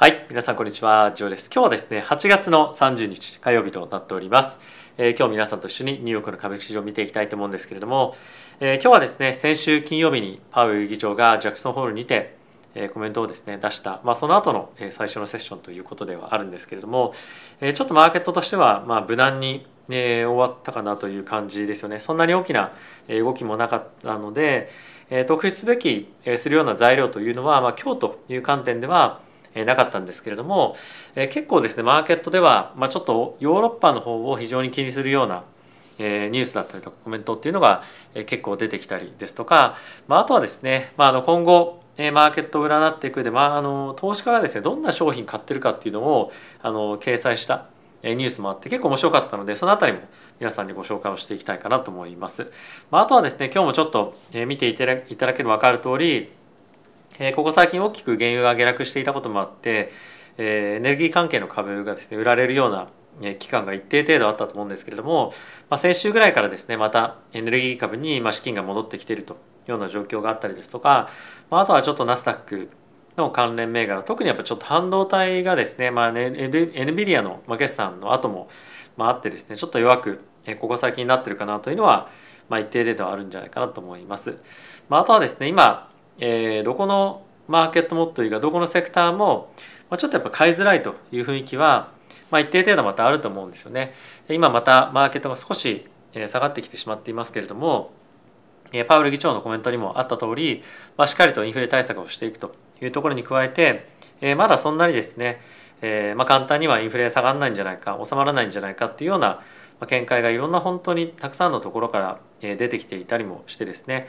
はい、皆さんこんにちは、ジョーです。今日はですね、8月の30日火曜日となっております。えー今日皆さんと一緒にニューヨークの株式市場を見ていきたいと思うんですけれども、えー今日はですね、先週金曜日にパウエル議長がジャクソンホールにて、えーコメントをですね出した、まあ、その後のえ最初のセッションということではあるんですけれども、えちょっとマーケットとしては、まあ、無難に、え終わったかなという感じですよね。そんなに大きな動きもなかったので、え特筆すべきえするような材料というのは、まあ、今日という観点ではなかったんですけれども、結構ですねマーケットでは、ま、ちょっとヨーロッパの方を非常に気にするようなニュースだったりとかコメントっていうのが結構出てきたりですとか、まあ、とはですね、まあ、の今後マーケットを占っていく上で、まあ、の投資家がですねどんな商品買ってるかっていうのをあの掲載したニュースもあって結構面白かったのでそのあたりも皆さんにご紹介をしていきたいかなと思います。まあ、とはですね今日もちょっと見ていただければ分かる通りえここ最近大きく原油が下落していたこともあって、えエネルギー関係の株がですね売られるような期間が一定程度あったと思うんですけれども、まあ、先週ぐらいからですねまたエネルギー株に資金が戻ってきているというような状況があったりですとか、まあ、とはちょっとナスダックの関連銘柄特にやっぱちょっと半導体がですね、まあね、エビエヌビディアの決算の後もまあってですねちょっと弱くここ最近になってるかなというのは、まあ、一定程度あるんじゃないかなと思います。まあ、あとはですね今、えーどこのマーケットもというかどこのセクターも、まあ、ちょっとやっぱ買いづらいという雰囲気は、まあ、一定程度またあると思うんですよね。今またマーケットが少し下がってきてしまっていますけれどもパウエル議長のコメントにもあった通り、まあ、しっかりとインフレ対策をしていくというところに加えて、えまだそんなにですね、えまあ、簡単にはインフレ下がらないんじゃないか収まらないんじゃないかっていうような見解がいろんな本当にたくさんのところから出てきていたりもしてですね、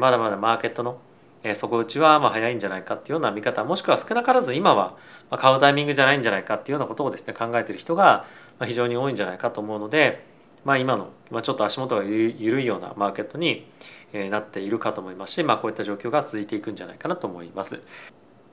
まだまだマーケットの底打ちはま早いんじゃないかっていうような見方もしくは少なからず今は買うタイミングじゃないんじゃないかっていうようなことをですね考えてる人が非常に多いんじゃないかと思うので、まあ、今のちょっと足元が緩いようなマーケットになっているかと思いますし、まあ、こういった状況が続いていくんじゃないかなと思います。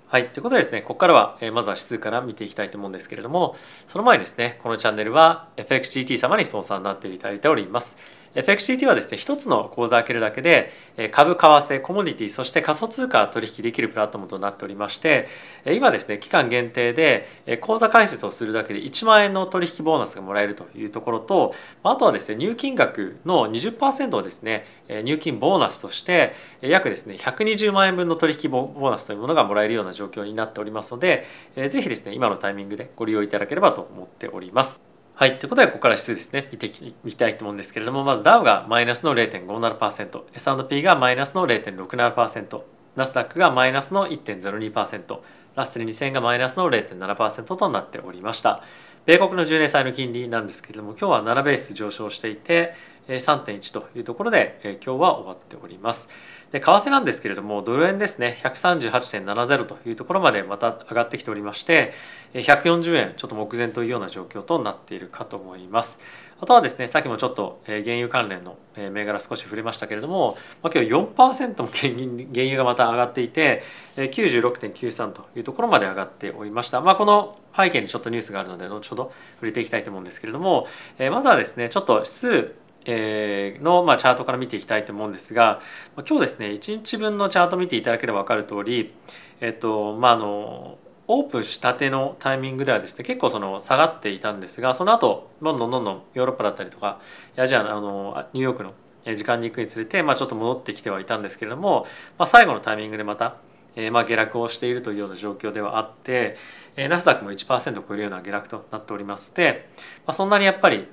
はい。ということでですね、ここからは、えまずは指数から見ていきたいと思うんですけれども、その前にですね、このチャンネルは FXGT 様にスポンサーになっていただいております。FXGT はですね、一つの口座を開けるだけで、株、為替、コモディティ、そして仮想通貨取引できるプラットフォームとなっておりまして、今ですね、期間限定で、口座開設をするだけで1万円の取引ボーナスがもらえるというところと、あとはですね、入金額の20%をですね、入金ボーナスとして、約ですね、120万円分の取引ボーナスというものがもらえるような状況になっておりますので、ぜひですね、今のタイミングでご利用いただければと思っております。はい。ということで、ここから指数ですね、見ていき見たいと思うんですけれども、まずダウがマイナスの0.57%、S&P がマイナスの0.67%、ナスダックがマイナスの1.02%、ラッセル2000がマイナスの0.7%となっておりました。米国の10年債の金利なんですけれども、今日は7ベース上昇していて、3.1というところで、えー今日は終わっております。で為替なんですけれどもドル円ですね138.70というところまでまた上がってきておりまして140円ちょっと目前というような状況となっているかと思います。あとはですねさっきもちょっと原油関連の銘柄少し触れましたけれども、まあ、今日4%も原油がまた上がっていて96.93というところまで上がっておりました。まあこの背景にちょっとニュースがあるので後ほど触れていきたいと思うんですけれどもまずはですねちょっと指数えーの、まあ、チャートから見ていきたいと思うんですが今日ですね1日分のチャート見ていただければ分かる通りえっとまああのオープンしたてのタイミングではですね結構その下がっていたんですがその後どんどんどんどんヨーロッパだったりとかアジアのあのニューヨークの時間に行くにつれて、まあ、ちょっと戻ってきてはいたんですけれども、まあ、最後のタイミングでまたえまあ下落をしているというような状況ではあって、えナスダックも1%を超えるような下落となっておりますので、まあ、そんなにやっぱり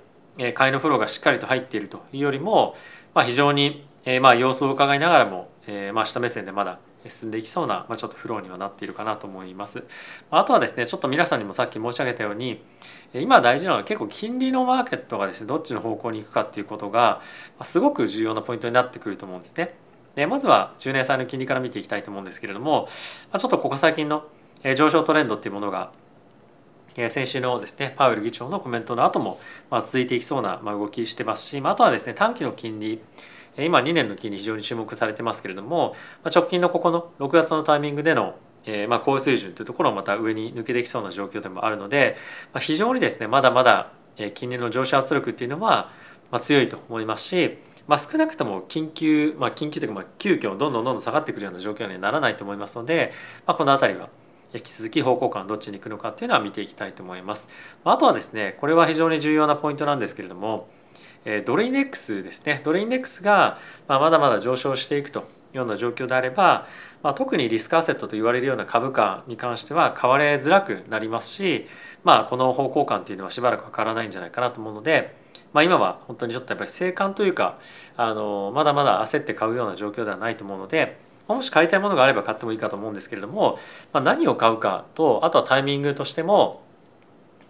買いのフローがしっかりと入っているというよりも、まあ、非常にえーまあ様子を伺いながらも、えーまあ下目線でまだ進んでいきそうな、まあ、ちょっとフローにはなっているかなと思います。あとはですねちょっと皆さんにもさっき申し上げたようにえ今大事なのは結構金利のマーケットがですねどっちの方向に行くかっていうことがすごく重要なポイントになってくると思うんですね。でまずは10年債の金利から見ていきたいと思うんですけれども、まあ、ちょっとここ最近のえ上昇トレンドっていうものが先週のですねパウエル議長のコメントの後もまあ続いていきそうな動きしてますし、あ、とはですね短期の金利今2年の金利非常に注目されてますけれども、直近のここの6月のタイミングでのえーまあ高水準というところをまた上に抜けてきそうな状況でもあるので、まあ、非常にですねまだまだ金利の上昇圧力っていうのはまあ強いと思いますし、まあ、少なくとも緊急、まあ、緊急というかまあ急遽どんどんどんどん下がってくるような状況にはならないと思いますので、まあ、この辺りは引き続き方向感どっちに行くのかっていうのは見ていきたいと思います。あとはですねこれは非常に重要なポイントなんですけれどもドルインデックスですねドルインデックスがまだまだ上昇していくというような状況であれば、まあ、特にリスクアセットと言われるような株価に関しては買われづらくなりますし、まあ、この方向感というのはしばらく変わらないんじゃないかなと思うので、まあ、今は本当にちょっとやっぱり静観というかあのまだまだ焦って買うような状況ではないと思うので。もし買いたいものがあれば買ってもいいかと思うんですけれども、まあ、何を買うかとあとはタイミングとしても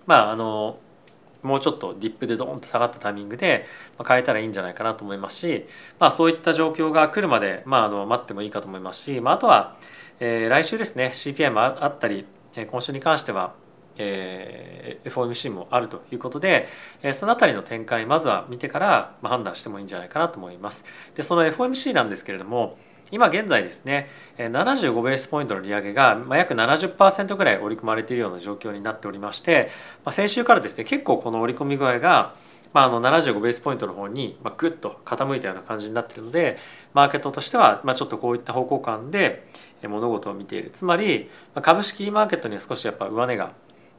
まああのもうちょっとディップでドーンと下がったタイミングで変えたらいいんじゃないかなと思いますし、まあ、そういった状況が来るまで、まあ、あの待ってもいいかと思いますし、まあ、あとは、えー、来週ですね CPI もあったり今週に関してはえー、FOMC もあるということで、えー、その辺りの展開まずは見てから、判断してもいいんじゃないかなと思います。でその FOMC なんですけれども今現在ですね75ベースポイントの利上げが約70%ぐらい織り込まれているような状況になっておりまして先週からですね結構この織り込み具合がまあ、あの75ベースポイントの方にグッと傾いたような感じになっているのでマーケットとしてはまちょっとこういった方向感で物事を見ている。つまり株式マーケットには少しやっぱ上値が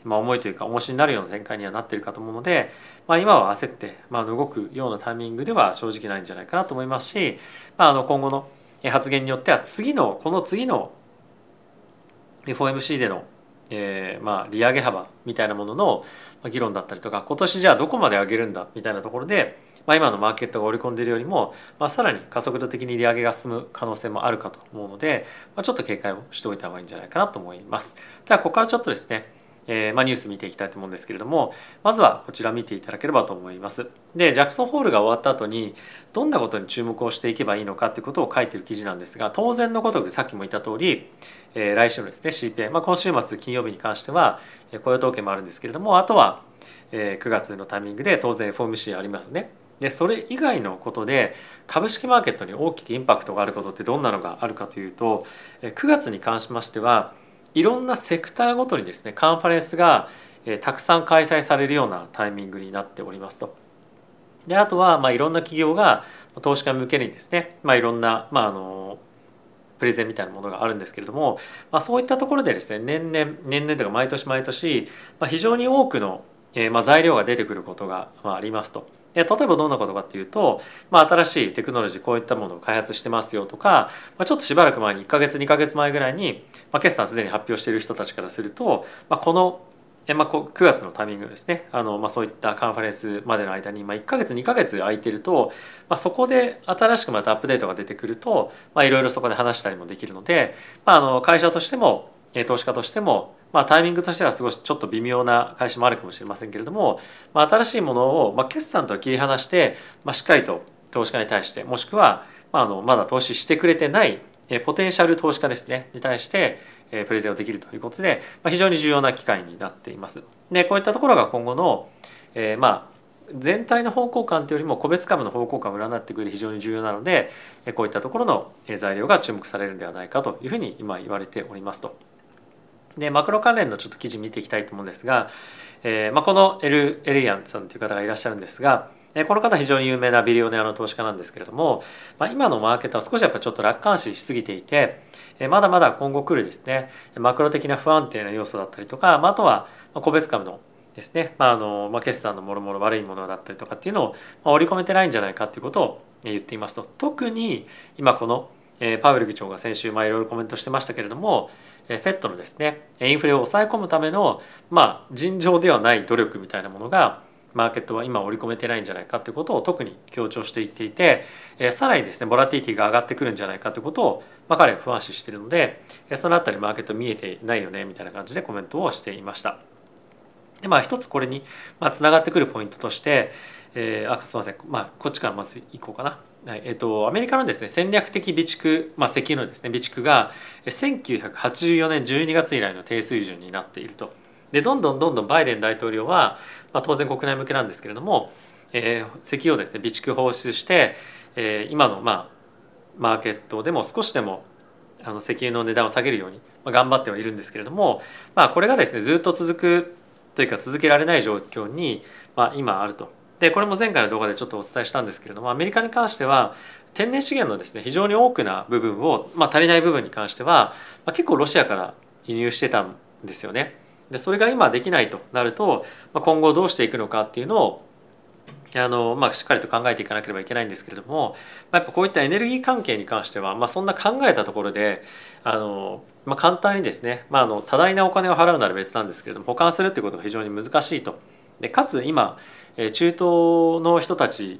ま、重いというか重しになるような展開にはなっているかと思うので、まあ、今は焦って、ま、動くようなタイミングでは正直ないんじゃないかなと思いますし、まあ、あの今後の発言によっては次のこの次の FOMC での、えー、まあ利上げ幅みたいなものの議論だったりとか今年じゃあどこまで上げるんだみたいなところで、まあ、今のマーケットが織り込んでいるよりも、まあ、さらに加速度的に利上げが進む可能性もあるかと思うので、まあ、ちょっと警戒をしておいた方がいいんじゃないかなと思います。ではここからちょっとですねえーまあ、ニュース見ていきたいと思うんですけれどもまずはこちら見ていただければと思います。でジャクソンホールが終わった後にどんなことに注目をしていけばいいのかということを書いてる記事なんですが当然のごとくさっきも言った通り、えー、来週のですね CPI、まあ、今週末金曜日に関しては雇用統計もあるんですけれどもあとは、えー、9月のタイミングで当然 FOMC ありますね。でそれ以外のことで株式マーケットに大きくインパクトがあることってどんなのがあるかというと9月に関しましてはいろんなセクターごとにですねカンファレンスがたくさん開催されるようなタイミングになっておりますと。であとはまあいろんな企業が投資家向けにですね、まあ、いろんな、まあ、あのプレゼンみたいなものがあるんですけれども、まあ、そういったところでですね年々年々というか毎年毎年、まあ、非常に多くの、え、ま材料が出てくることが、ありますと。で例えばどんなことかっていうと、まあ、新しいテクノロジーこういったものを開発してますよとか、まあ、ちょっとしばらく前に1か月2か月前ぐらいに、まあ、決算すでに発表している人たちからすると、まあ、このえまあ、9月のタイミングですね。あの、まあ、そういったカンファレンスまでの間に、まあ、1か月2か月空いてると、まあ、そこで新しくまたアップデートが出てくるといろいろそこで話したりもできるので、まあ、あの会社としても投資家としてもまあ、タイミングとしては少しちょっと微妙な会社もあるかもしれませんけれども、まあ、新しいものを、まあ、決算とは切り離して、まあ、しっかりと投資家に対してもしくは、まあ、あのまだ投資してくれてないポテンシャル投資家ですねに対してプレゼンをできるということで、まあ、非常に重要な機会になっています。でこういったところが今後の、えー、まあ全体の方向感というよりも個別株の方向感を占ってくれる非常に重要なのでこういったところの材料が注目されるんではないかというふうに今言われておりますと。でマクロ関連のちょっと記事見ていきたいと思うんですが、えーまあ、このエル・エリアンさんという方がいらっしゃるんですがこの方非常に有名なビリオネアの投資家なんですけれども、まあ、今のマーケットは少しやっぱちょっと楽観視しすぎていてまだまだ今後来るですねマクロ的な不安定な要素だったりとか、まあ、あとは個別株のですね、まああのまあ、決算のもろもろ悪いものだったりとかっていうのを、まあ、織り込めてないんじゃないかっていうことを言っていますと。特に今このパウエル議長が先週まあいろいろコメントしてましたけれども FED のですねインフレを抑え込むための、まあ、尋常ではない努力みたいなものがマーケットは今織り込めてないんじゃないかということを特に強調していっていて、えさらにですねボラティティが上がってくるんじゃないかということを、まあ、彼は不安視しているのでそのあたりマーケット見えてないよねみたいな感じでコメントをしていました。でまあ一つこれにつながってくるポイントとして、えー、あすみません、まあ、こっちからまずいこうかな。はいえっと、アメリカのですね戦略的備蓄、まあ、石油のですね備蓄が1984年12月以来の低水準になっていると。でどんどんどんどんバイデン大統領は、まあ、当然国内向けなんですけれども、えー、石油をですね備蓄放出して、えー、今の、まあ、マーケットでも少しでもあの石油の値段を下げるように、まあ、頑張ってはいるんですけれども、まあ、これがですねずっと続くというか続けられない状況に、まあ、今あると。でこれも前回の動画でちょっとお伝えしたんですけれどもアメリカに関しては天然資源のですね非常に多くな部分を、まあ、足りない部分に関しては、まあ、結構ロシアから輸入してたんですよね。でそれが今できないとなると、まあ、今後どうしていくのかっていうのをあのまあ、しっかりと考えていかなければいけないんですけれども、まあ、やっぱこういったエネルギー関係に関しては、まあ、そんな考えたところであの、まあ、簡単にですね、まあ、あの多大なお金を払うなら別なんですけれども保管するっていうことが非常に難しいと。でかつ今中東の人たち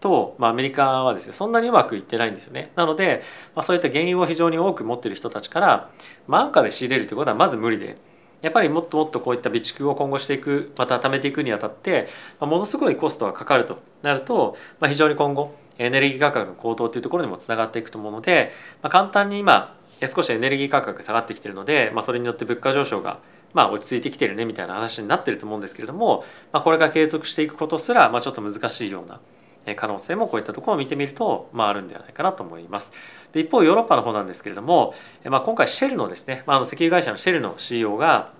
と、まあ、アメリカはですねそんなにうまくいってないんですよね。なので、まあ、そういった原油を非常に多く持っている人たちから、まあ、安価で仕入れるということはまず無理でやっぱりもっともっとこういった備蓄を今後していくまた貯めていくにあたって、まあ、ものすごいコストがかかるとなると、まあ、非常に今後エネルギー価格の高騰というところにもつながっていくと思うので、まあ、簡単に今少しエネルギー価格下がってきているので、まあ、それによって物価上昇がまあ落ち着いてきてるねみたいな話になってると思うんですけれども、まあ、これが継続していくことすら、まあ、ちょっと難しいような可能性もこういったところを見てみると、まあ、あるんではないかなと思います。で一方ヨーロッパの方なんですけれども、まあ、今回シェルのですね、まあ、あの石油会社のシェルの CEO が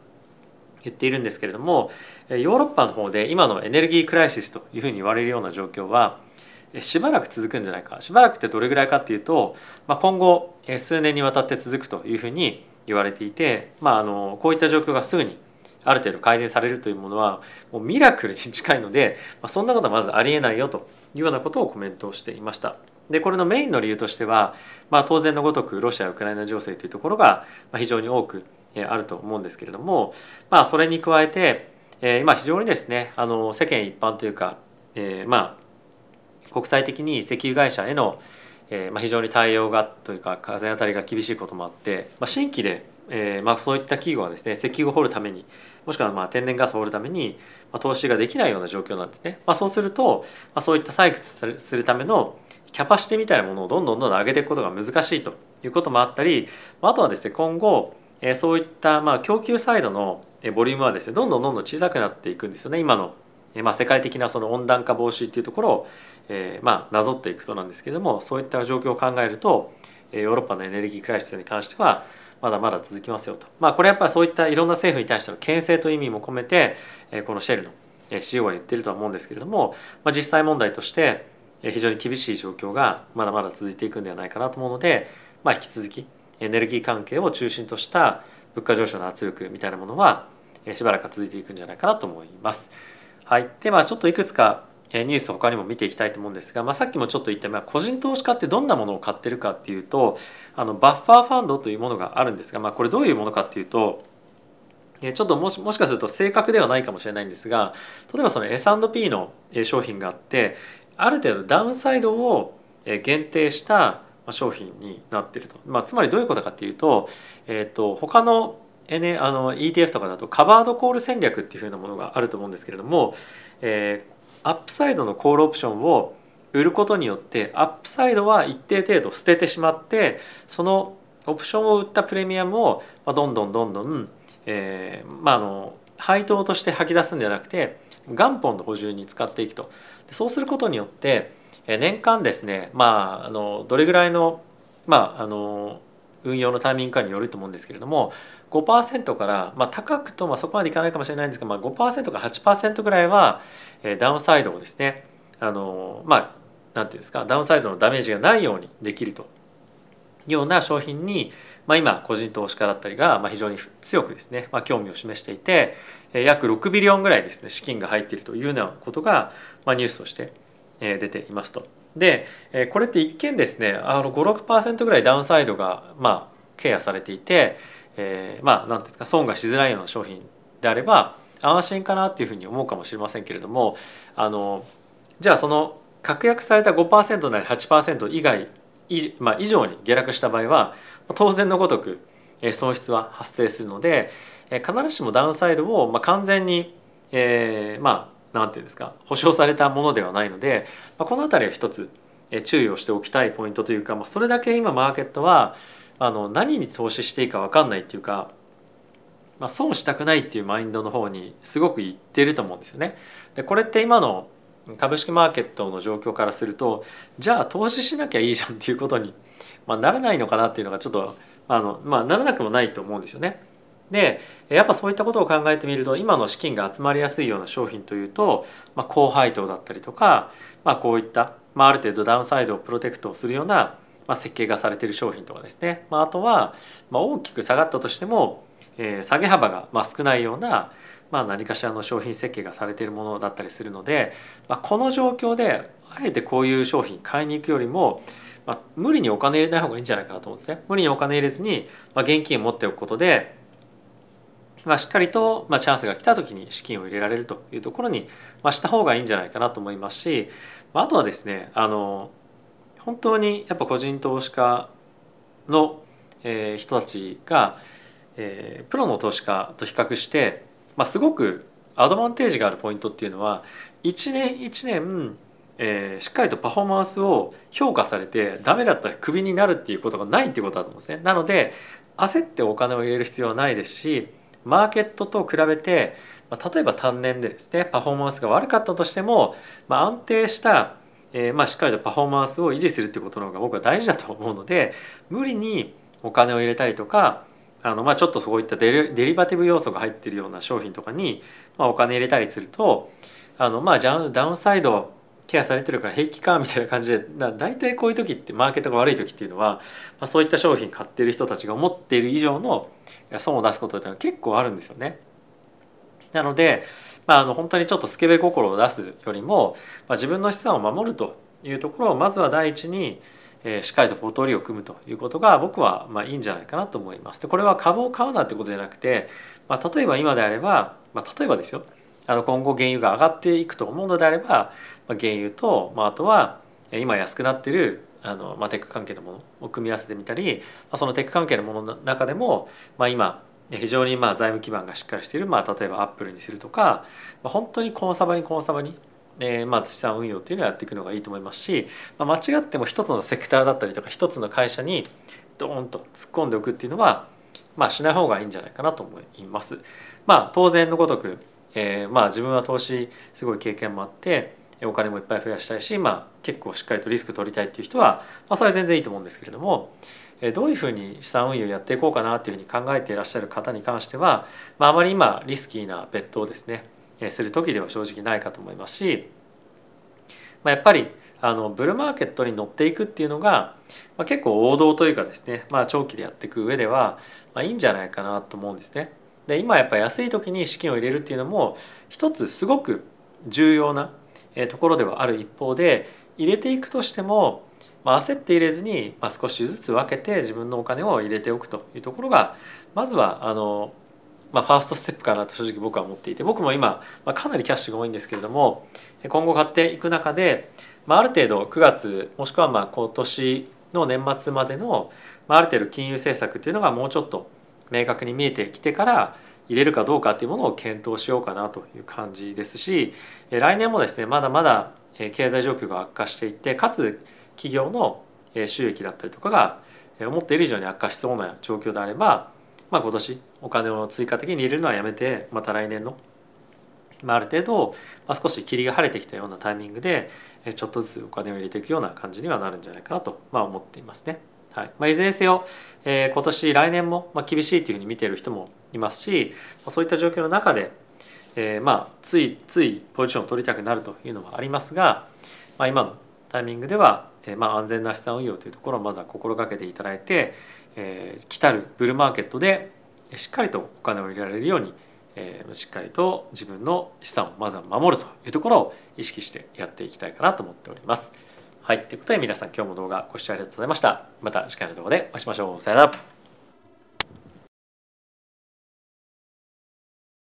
言っているんですけれどもヨーロッパの方で今のエネルギークライシスというふうに言われるような状況はしばらく続くんじゃないかしばらくってどれぐらいかっていうと、まあ、今後数年にわたって続くというふうに言われていて、まあ、あのこういった状況がすぐにある程度改善されるというものはもうミラクルに近いので、まあ、そんなことはまずありえないよというようなことをコメントをしていました。でこれのメインの理由としては、まあ、当然のごとくロシア・ウクライナ情勢というところが非常に多くあると思うんですけれども、まあ、それに加えて今非常にですねあの世間一般というか、えー、まあ国際的に石油会社へのえーまあ、非常に対応がというか風当たりが厳しいこともあって、まあ、新規でえーまあ、そういった企業はですね石油を掘るためにもしくはまあ天然ガスを掘るために、まあ、投資ができないような状況なんですね。まあ、そうすると、まあ、そういった採掘するためのキャパシティみたいなものをどんどんどんどん上げていくことが難しいということもあったりまああとはですね今後、えー、そういったまあ供給サイドのボリュームはですねどんどんどんどん小さくなっていくんですよね今の、まあ世界的なその温暖化防止っていうところを、えー、まあなぞっていくとなんですけれどもそういった状況を考えるとヨーロッパのエネルギークライシスに関してはまだまだ続きますよと。まあこれやっぱりそういったいろんな政府に対しての牽制という意味も込めてこのシェルの CO は言ってるとは思うんですけれども、まあ、実際問題として非常に厳しい状況がまだまだ続いていくんではないかなと思うので、まあ、引き続きエネルギー関係を中心とした物価上昇の圧力みたいなものはしばらく続いていくんじゃないかなと思います。はい、でまあちょっといくつかニュース他にも見ていきたいと思うんですが、まあ、さっきもちょっと言った、まあ、個人投資家ってどんなものを買ってるかっていうとあのバッファーファンドというものがあるんですが、まあ、これどういうものかっていうとちょっともしもしかすると正確ではないかもしれないんですが例えばその S&P の商品があってある程度ダウンサイドを限定した商品になっていると、まあ、つまりどういうことかっていうと,、えーと、他の ん、あの ETF とかだとカバードコール戦略っていうふうなものがあると思うんですけれども、えー、アップサイドのコールオプションを売ることによってアップサイドは一定程度捨ててしまってそのオプションを売ったプレミアムをどんどんどんどん、えー、まああの配当として吐き出すんではなくて元本の補充に使っていくと。そうすることによって年間ですねまああのどれぐらいのまああの運用のタイミングかによると思うんですけれども5%から、まあ、高くとまあそこまでいかないかもしれないんですが、まあ、5%から8%ぐらいはダウンサイドをですねあのまあ何ていうんですかダウンサイドのダメージがないようにできるというような商品に、まあ、今個人投資家だったりが、ま、非常に強くですね、まあ、興味を示していて約6ビリオンぐらいですね資金が入っているというようなことが、まあ、ニュースとして出ていますと。でこれって一見ですね56%ぐらいダウンサイドがまあケアされていて、えー、まあ何ですか損がしづらいような商品であれば安心かなっていうふうに思うかもしれませんけれどもあのじゃあその確約された5%なり8%以外い、まあ、以上に下落した場合は当然のごとく損失は発生するので必ずしもダウンサイドを完全に、えー、まあ何て言うんですか保証されたものではないので、この辺りは一つ注意をしておきたいポイントというか、まあ、それだけ今マーケットはあの何に投資していいか分かんないっていうかまあ、損したくないっていうマインドの方にすごくいってると思うんですよね。でこれって今の株式マーケットの状況からするとじゃあ投資しなきゃいいじゃんっていうことに、まあ、ならないのかなっていうのがちょっとあの、まあ、ならなくもないと思うんですよね。でやっぱそういったことを考えてみると今の資金が集まりやすいような商品というと、まあ、高配当だったりとか、まあ、こういった、まあ、ある程度ダウンサイドをプロテクトするような、まあ、設計がされている商品とかですね、まあ、あとは、まあ、大きく下がったとしてもえー、下げ幅がまあ少ないような、まあ、何かしらの商品設計がされているものだったりするので、まあ、この状況であえてこういう商品買いに行くよりも、まあ、無理にお金入れない方がいいんじゃないかなと思うんですね。無理にお金入れずに、まあ、現金を持っておくことでまあ、しっかりと、まあ、チャンスが来た時に資金を入れられるというところに、まあ、した方がいいんじゃないかなと思いますし、まあ、あとはですねあの本当にやっぱ個人投資家の、えー、人たちが、えー、プロの投資家と比較して、まあ、すごくアドバンテージがあるポイントっていうのは一年一年えー、しっかりとパフォーマンスを評価されてダメだったらクビになるっていうことがないっていうことだと思うんですね。なので焦ってお金を入れる必要はないですしマーケットと比べて、まあ、例えば単年でですねパフォーマンスが悪かったとしても、まあ、安定した、えー、まあしっかりとパフォーマンスを維持するってことの方が僕は大事だと思うので無理にお金を入れたりとかあのまあちょっとそういったデリデリバティブ要素が入っているような商品とかに、まあ、お金入れたりするとあのまあダウンサイドケアされてるから平気かみたいな感じでだ大体こういう時ってマーケットが悪い時っていうのは、まあ、そういった商品買ってる人たちが思っている以上の損を出すことっていうのは結構あるんですよね。なので、まあ、あの本当にちょっとスケベ心を出すよりも、まあ、自分の資産を守るというところをまずは第一にえー、しっかりとポートフォリオを組むということが僕はまあいいんじゃないかなと思います。でこれは株を買うなってことじゃなくて、まあ、例えば今であれば、まあ、例えばですよあの今後原油が上がっていくと思うのであれば、まあ、原油と、まあ、あとは今安くなってるあの、まあ、テック関係のものを組み合わせてみたり、まあ、そのテック関係のものの中でも、まあ、今非常にまあ財務基盤がしっかりしている、まあ、例えばアップルにするとか、まあ、本当にコンサバにコンサバに、えー、まず資産運用っていうのをやっていくのがいいと思いますし、まあ、間違っても一つのセクターだったりとか一つの会社にドーンと突っ込んでおくっていうのは、まあ、しない方がいいんじゃないかなと思います。まあ、当然のごとくえー、まあ自分は投資すごい経験もあってお金もいっぱい増やしたいし、まあ、結構しっかりとリスク取りたいっていう人は、まあ、それは全然いいと思うんですけれども、どういうふうに資産運用をやっていこうかなっていうふうに考えていらっしゃる方に関しては、まあ、まり今リスキーなベットをですね、する時では正直ないかと思いますし、まあ、やっぱりあのブルーマーケットに乗っていくっていうのが、ま、結構王道というかですね、まあ、長期でやっていく上では、ま、いいんじゃないかなと思うんですね。で今やっぱ安い時に資金を入れるっていうのも一つすごく重要なところではある一方で入れていくとしても、まあ、焦って入れずに、まあ、少しずつ分けて自分のお金を入れておくというところがまずはあの、まあ、ファーストステップかなと正直僕は思っていて僕も今、まあ、かなりキャッシュが多いんですけれども今後買っていく中で、まあ、ある程度9月もしくはまあ今年の年末までの、まあ、ある程度金融政策っていうのがもうちょっと明確に見えてきてから入れるかどうかっていうものを検討しようかなという感じですし来年もですねまだまだ経済状況が悪化していってかつ企業の収益だったりとかが思っている以上に悪化しそうな状況であれば、まあ、今年お金を追加的に入れるのはやめてまた来年の、まあ、ある程度、まあ、少し霧が晴れてきたようなタイミングでちょっとずつお金を入れていくような感じにはなるんじゃないかなと、まあ、思っていますね。はいまあ、いずれにせよ、えー、今年来年も、まあ、厳しいというふうに見ている人もいますし、まあ、そういった状況の中で、えー、まあついついポジションを取りたくなるというのはありますが、まあ、今のタイミングでは、え、まあ安全な資産運用というところをまずは心がけていただいて、えー、来たるブルーマーケットでしっかりとお金を入れられるように、えー、しっかりと自分の資産をまずは守るというところを意識してやっていきたいかなと思っております。はい。ということで皆さん今日も動画ご視聴ありがとうございました。また次回の動画でお会いしましょう。さよなら。